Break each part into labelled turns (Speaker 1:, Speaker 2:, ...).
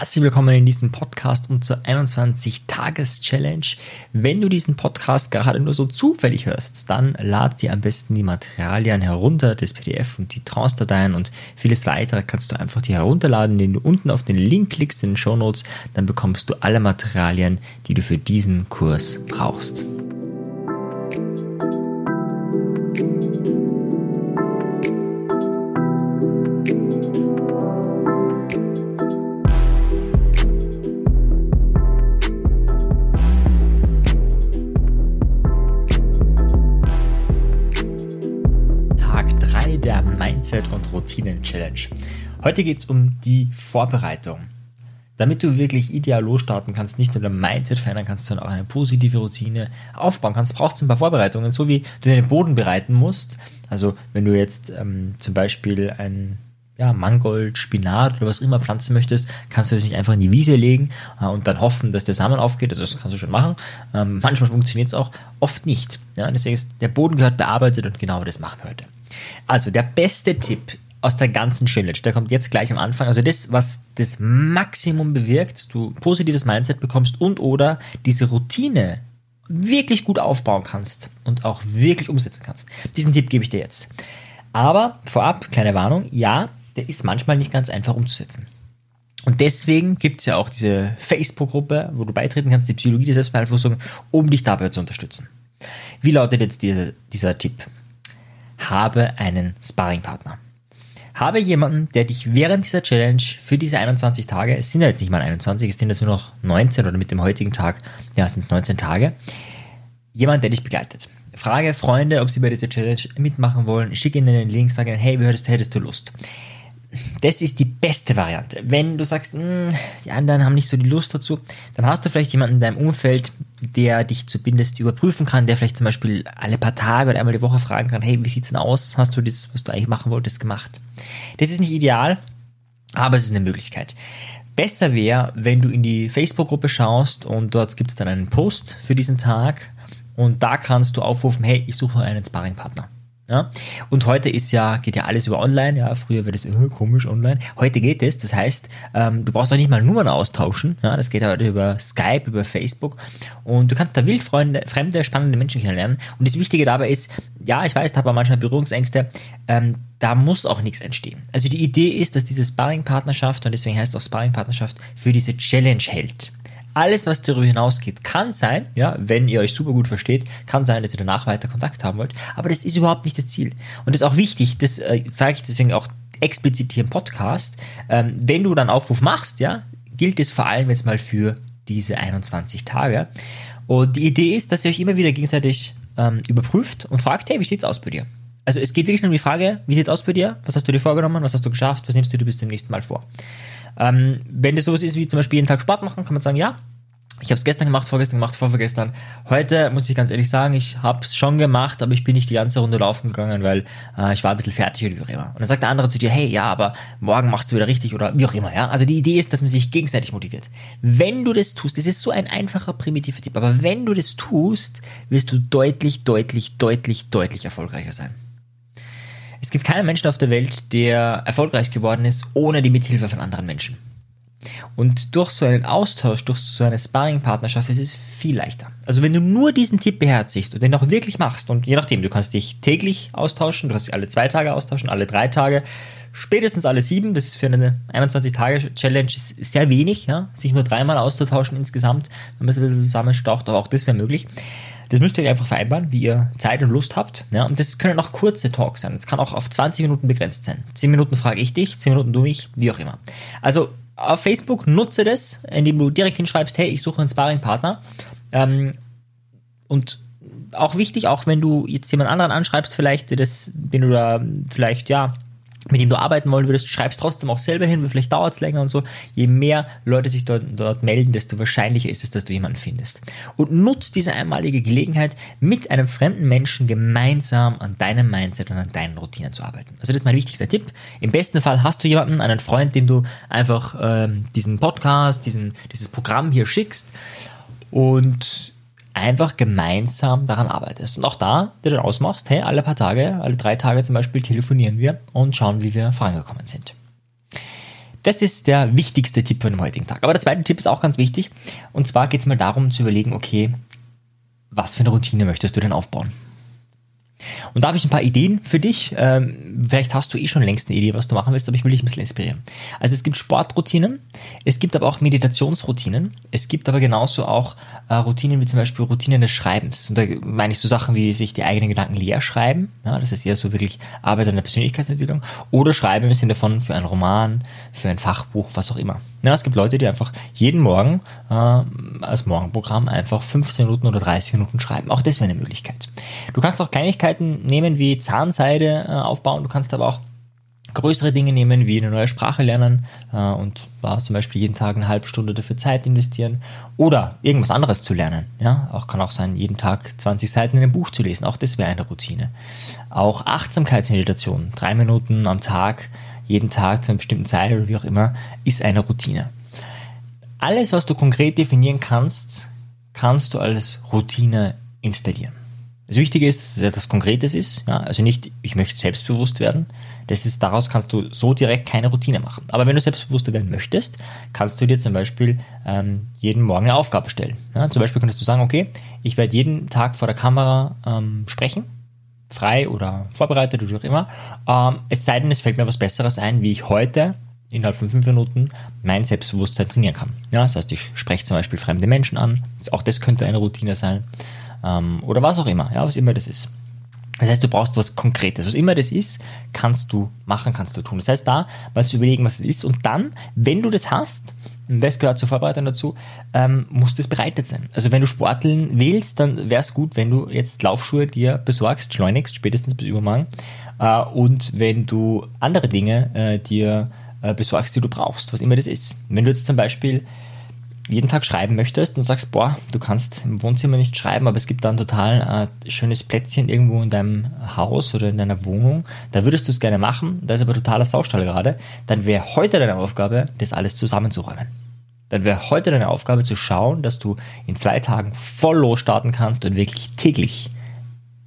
Speaker 1: Herzlich willkommen in diesem Podcast und zur 21-Tages-Challenge. Wenn du diesen Podcast gerade nur so zufällig hörst, dann lad dir am besten die Materialien herunter, das PDF und die Trance-Dateien und vieles weitere kannst du einfach dir herunterladen, indem du unten auf den Link klickst in den Show Notes. Dann bekommst du alle Materialien, die du für diesen Kurs brauchst. Mindset- und Routinen-Challenge. Heute geht es um die Vorbereitung. Damit du wirklich ideal losstarten kannst, nicht nur dein Mindset verändern kannst, sondern auch eine positive Routine aufbauen kannst, braucht es ein paar Vorbereitungen, so wie du den Boden bereiten musst. Also wenn du jetzt ähm, zum Beispiel ein ja, Mangold, Spinat oder was immer pflanzen möchtest, kannst du das nicht einfach in die Wiese legen äh, und dann hoffen, dass der Samen aufgeht. Also das kannst du schon machen. Ähm, manchmal funktioniert es auch, oft nicht. Ja, deswegen ist der Boden gehört bearbeitet und genau das machen wir heute. Also der beste Tipp aus der ganzen Challenge, der kommt jetzt gleich am Anfang. Also das, was das Maximum bewirkt, du positives Mindset bekommst und oder diese Routine wirklich gut aufbauen kannst und auch wirklich umsetzen kannst. Diesen Tipp gebe ich dir jetzt. Aber vorab, kleine Warnung, ja, der ist manchmal nicht ganz einfach umzusetzen. Und deswegen gibt es ja auch diese Facebook-Gruppe, wo du beitreten kannst, die Psychologie der Selbstbeeinflussung, um dich dabei zu unterstützen. Wie lautet jetzt dieser, dieser Tipp? habe einen Sparringpartner. Habe jemanden, der dich während dieser Challenge für diese 21 Tage, es sind ja jetzt nicht mal 21, es sind jetzt nur noch 19 oder mit dem heutigen Tag, ja, es sind 19 Tage, jemand, der dich begleitet. Frage Freunde, ob sie bei dieser Challenge mitmachen wollen, schicke ihnen den Link, sage ihnen, hey, wie hättest du Lust? Das ist die beste Variante. Wenn du sagst, hm, die anderen haben nicht so die Lust dazu, dann hast du vielleicht jemanden in deinem Umfeld, der dich zumindest überprüfen kann, der vielleicht zum Beispiel alle paar Tage oder einmal die Woche fragen kann, hey, wie sieht's denn aus? Hast du das, was du eigentlich machen wolltest, gemacht? Das ist nicht ideal, aber es ist eine Möglichkeit. Besser wäre, wenn du in die Facebook-Gruppe schaust und dort gibt es dann einen Post für diesen Tag und da kannst du aufrufen, hey, ich suche einen Sparringpartner. Ja? Und heute ist ja, geht ja alles über online. Ja, früher wäre das äh, komisch online. Heute geht es. Das heißt, ähm, du brauchst auch nicht mal Nummern austauschen. Ja, das geht heute über Skype, über Facebook. Und du kannst da wildfreunde, fremde, spannende Menschen kennenlernen. Und das Wichtige dabei ist, ja, ich weiß, da habe manchmal Berührungsängste. Ähm, da muss auch nichts entstehen. Also die Idee ist, dass diese Sparring-Partnerschaft, und deswegen heißt es auch Sparring-Partnerschaft, für diese Challenge hält. Alles, was darüber hinausgeht, kann sein, ja, wenn ihr euch super gut versteht, kann sein, dass ihr danach weiter Kontakt haben wollt. Aber das ist überhaupt nicht das Ziel. Und das ist auch wichtig, das äh, ich deswegen auch explizit hier im Podcast. Ähm, wenn du dann Aufruf machst, ja, gilt es vor allem jetzt mal für diese 21 Tage. Und die Idee ist, dass ihr euch immer wieder gegenseitig ähm, überprüft und fragt, hey, wie sieht's aus bei dir? Also es geht wirklich nur um die Frage, wie sieht's aus bei dir? Was hast du dir vorgenommen? Was hast du geschafft? Was nimmst du dir bis zum nächsten Mal vor? Ähm, wenn das sowas ist wie zum Beispiel jeden Tag Sport machen, kann man sagen, ja, ich habe es gestern gemacht, vorgestern gemacht, vorvergestern. Heute muss ich ganz ehrlich sagen, ich habe es schon gemacht, aber ich bin nicht die ganze Runde laufen gegangen, weil äh, ich war ein bisschen fertig oder wie auch immer. Und dann sagt der andere zu dir, hey, ja, aber morgen machst du wieder richtig oder wie auch immer. Ja, also die Idee ist, dass man sich gegenseitig motiviert. Wenn du das tust, das ist so ein einfacher primitiver Tipp, aber wenn du das tust, wirst du deutlich, deutlich, deutlich, deutlich erfolgreicher sein. Es gibt keinen Menschen auf der Welt, der erfolgreich geworden ist, ohne die Mithilfe von anderen Menschen. Und durch so einen Austausch, durch so eine Sparring-Partnerschaft ist es viel leichter. Also wenn du nur diesen Tipp beherzigst und den auch wirklich machst und je nachdem, du kannst dich täglich austauschen, du kannst dich alle zwei Tage austauschen, alle drei Tage, spätestens alle sieben, das ist für eine 21-Tage-Challenge sehr wenig, ja, sich nur dreimal auszutauschen insgesamt, wenn man es ein bisschen zusammenstaucht, aber auch das wäre möglich. Das müsst ihr einfach vereinbaren, wie ihr Zeit und Lust habt. Ja, und das können auch kurze Talks sein. Das kann auch auf 20 Minuten begrenzt sein. 10 Minuten frage ich dich, 10 Minuten du mich, wie auch immer. Also auf Facebook nutze das, indem du direkt hinschreibst, hey, ich suche einen Sparringpartner. Ähm, und auch wichtig, auch wenn du jetzt jemand anderen anschreibst, vielleicht, das, den du da vielleicht, ja, mit dem du arbeiten wollen würdest, schreibst trotzdem auch selber hin, weil vielleicht dauert es länger und so. Je mehr Leute sich dort, dort melden, desto wahrscheinlicher ist es, dass du jemanden findest. Und nutzt diese einmalige Gelegenheit, mit einem fremden Menschen gemeinsam an deinem Mindset und an deinen Routinen zu arbeiten. Also das ist mein wichtigster Tipp. Im besten Fall hast du jemanden, einen Freund, dem du einfach ähm, diesen Podcast, diesen, dieses Programm hier schickst und einfach gemeinsam daran arbeitest. Und auch da, dir dann ausmachst, hey, alle paar Tage, alle drei Tage zum Beispiel telefonieren wir und schauen, wie wir vorangekommen sind. Das ist der wichtigste Tipp für den heutigen Tag. Aber der zweite Tipp ist auch ganz wichtig. Und zwar geht es mal darum zu überlegen, okay, was für eine Routine möchtest du denn aufbauen? Und da habe ich ein paar Ideen für dich. Ähm, vielleicht hast du eh schon längst eine Idee, was du machen willst, aber ich will dich ein bisschen inspirieren. Also es gibt Sportroutinen, es gibt aber auch Meditationsroutinen, es gibt aber genauso auch äh, Routinen wie zum Beispiel Routinen des Schreibens. Und da meine ich so Sachen wie sich die eigenen Gedanken leer schreiben, ja, das ist eher so wirklich Arbeit an der Persönlichkeitsentwicklung, oder Schreiben im Sinne von für einen Roman, für ein Fachbuch, was auch immer. Ja, es gibt Leute, die einfach jeden Morgen äh, als Morgenprogramm einfach 15 Minuten oder 30 Minuten schreiben. Auch das wäre eine Möglichkeit. Du kannst auch Kleinigkeiten nehmen wie Zahnseide äh, aufbauen, du kannst aber auch größere Dinge nehmen, wie eine neue Sprache lernen äh, und da zum Beispiel jeden Tag eine halbe Stunde dafür Zeit investieren oder irgendwas anderes zu lernen. Ja, auch kann auch sein, jeden Tag 20 Seiten in einem Buch zu lesen. Auch das wäre eine Routine. Auch Achtsamkeitsmeditation, drei Minuten am Tag jeden Tag zu einer bestimmten Zeit oder wie auch immer, ist eine Routine. Alles, was du konkret definieren kannst, kannst du als Routine installieren. Das Wichtige ist, dass es etwas Konkretes ist. Ja? Also nicht, ich möchte selbstbewusst werden. Das ist, daraus kannst du so direkt keine Routine machen. Aber wenn du selbstbewusster werden möchtest, kannst du dir zum Beispiel ähm, jeden Morgen eine Aufgabe stellen. Ja? Zum Beispiel könntest du sagen, okay, ich werde jeden Tag vor der Kamera ähm, sprechen frei oder vorbereitet oder wie auch immer. Ähm, es sei denn, es fällt mir was Besseres ein, wie ich heute innerhalb von fünf Minuten mein Selbstbewusstsein trainieren kann. Ja, das heißt, ich spreche zum Beispiel fremde Menschen an. Auch das könnte eine Routine sein. Ähm, oder was auch immer, ja, was immer das ist. Das heißt, du brauchst was Konkretes. Was immer das ist, kannst du machen, kannst du tun. Das heißt, da mal zu überlegen, was es ist. Und dann, wenn du das hast, und das gehört zur Vorbereitung dazu, ähm, muss das bereitet sein. Also wenn du Sporteln willst, dann wäre es gut, wenn du jetzt Laufschuhe dir besorgst, schleunigst, spätestens bis übermorgen. Äh, und wenn du andere Dinge äh, dir äh, besorgst, die du brauchst, was immer das ist. Wenn du jetzt zum Beispiel jeden Tag schreiben möchtest und sagst, boah, du kannst im Wohnzimmer nicht schreiben, aber es gibt da ein total äh, schönes Plätzchen irgendwo in deinem Haus oder in deiner Wohnung, da würdest du es gerne machen, da ist aber totaler Saustall gerade, dann wäre heute deine Aufgabe, das alles zusammenzuräumen. Dann wäre heute deine Aufgabe zu schauen, dass du in zwei Tagen voll losstarten kannst und wirklich täglich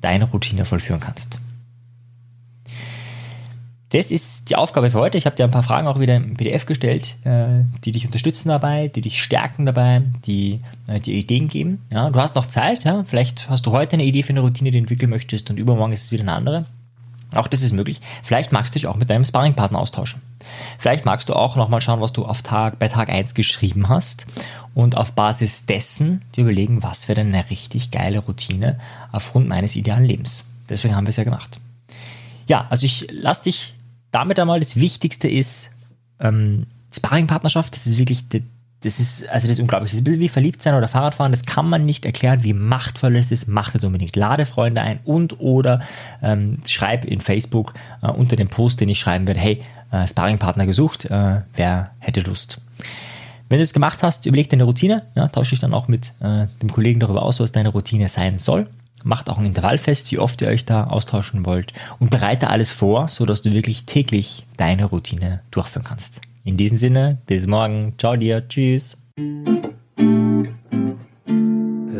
Speaker 1: deine Routine vollführen kannst. Das ist die Aufgabe für heute. Ich habe dir ein paar Fragen auch wieder im PDF gestellt, äh, die dich unterstützen dabei, die dich stärken dabei, die äh, dir Ideen geben. Ja, du hast noch Zeit, ja? vielleicht hast du heute eine Idee für eine Routine, die du entwickeln möchtest und übermorgen ist es wieder eine andere. Auch das ist möglich. Vielleicht magst du dich auch mit deinem Sparringpartner austauschen. Vielleicht magst du auch nochmal schauen, was du auf Tag, bei Tag 1 geschrieben hast und auf Basis dessen dir überlegen, was wäre denn eine richtig geile Routine aufgrund meines idealen Lebens. Deswegen haben wir es ja gemacht. Ja, also ich lasse dich damit einmal das Wichtigste ist, ähm, Sparringpartnerschaft, das ist wirklich, das ist, also das ist unglaublich. Das ist wie verliebt sein oder Fahrradfahren, das kann man nicht erklären, wie machtvoll es ist. Macht es unbedingt. Lade Freunde ein und oder ähm, schreib in Facebook äh, unter dem Post, den ich schreiben werde, hey, äh, Sparringpartner gesucht, äh, wer hätte Lust. Wenn du es gemacht hast, überleg deine Routine, ja, tausche dich dann auch mit äh, dem Kollegen darüber aus, was deine Routine sein soll. Macht auch ein Intervall fest, wie oft ihr euch da austauschen wollt und bereite alles vor, sodass du wirklich täglich deine Routine durchführen kannst. In diesem Sinne, bis morgen. Ciao dir. Tschüss.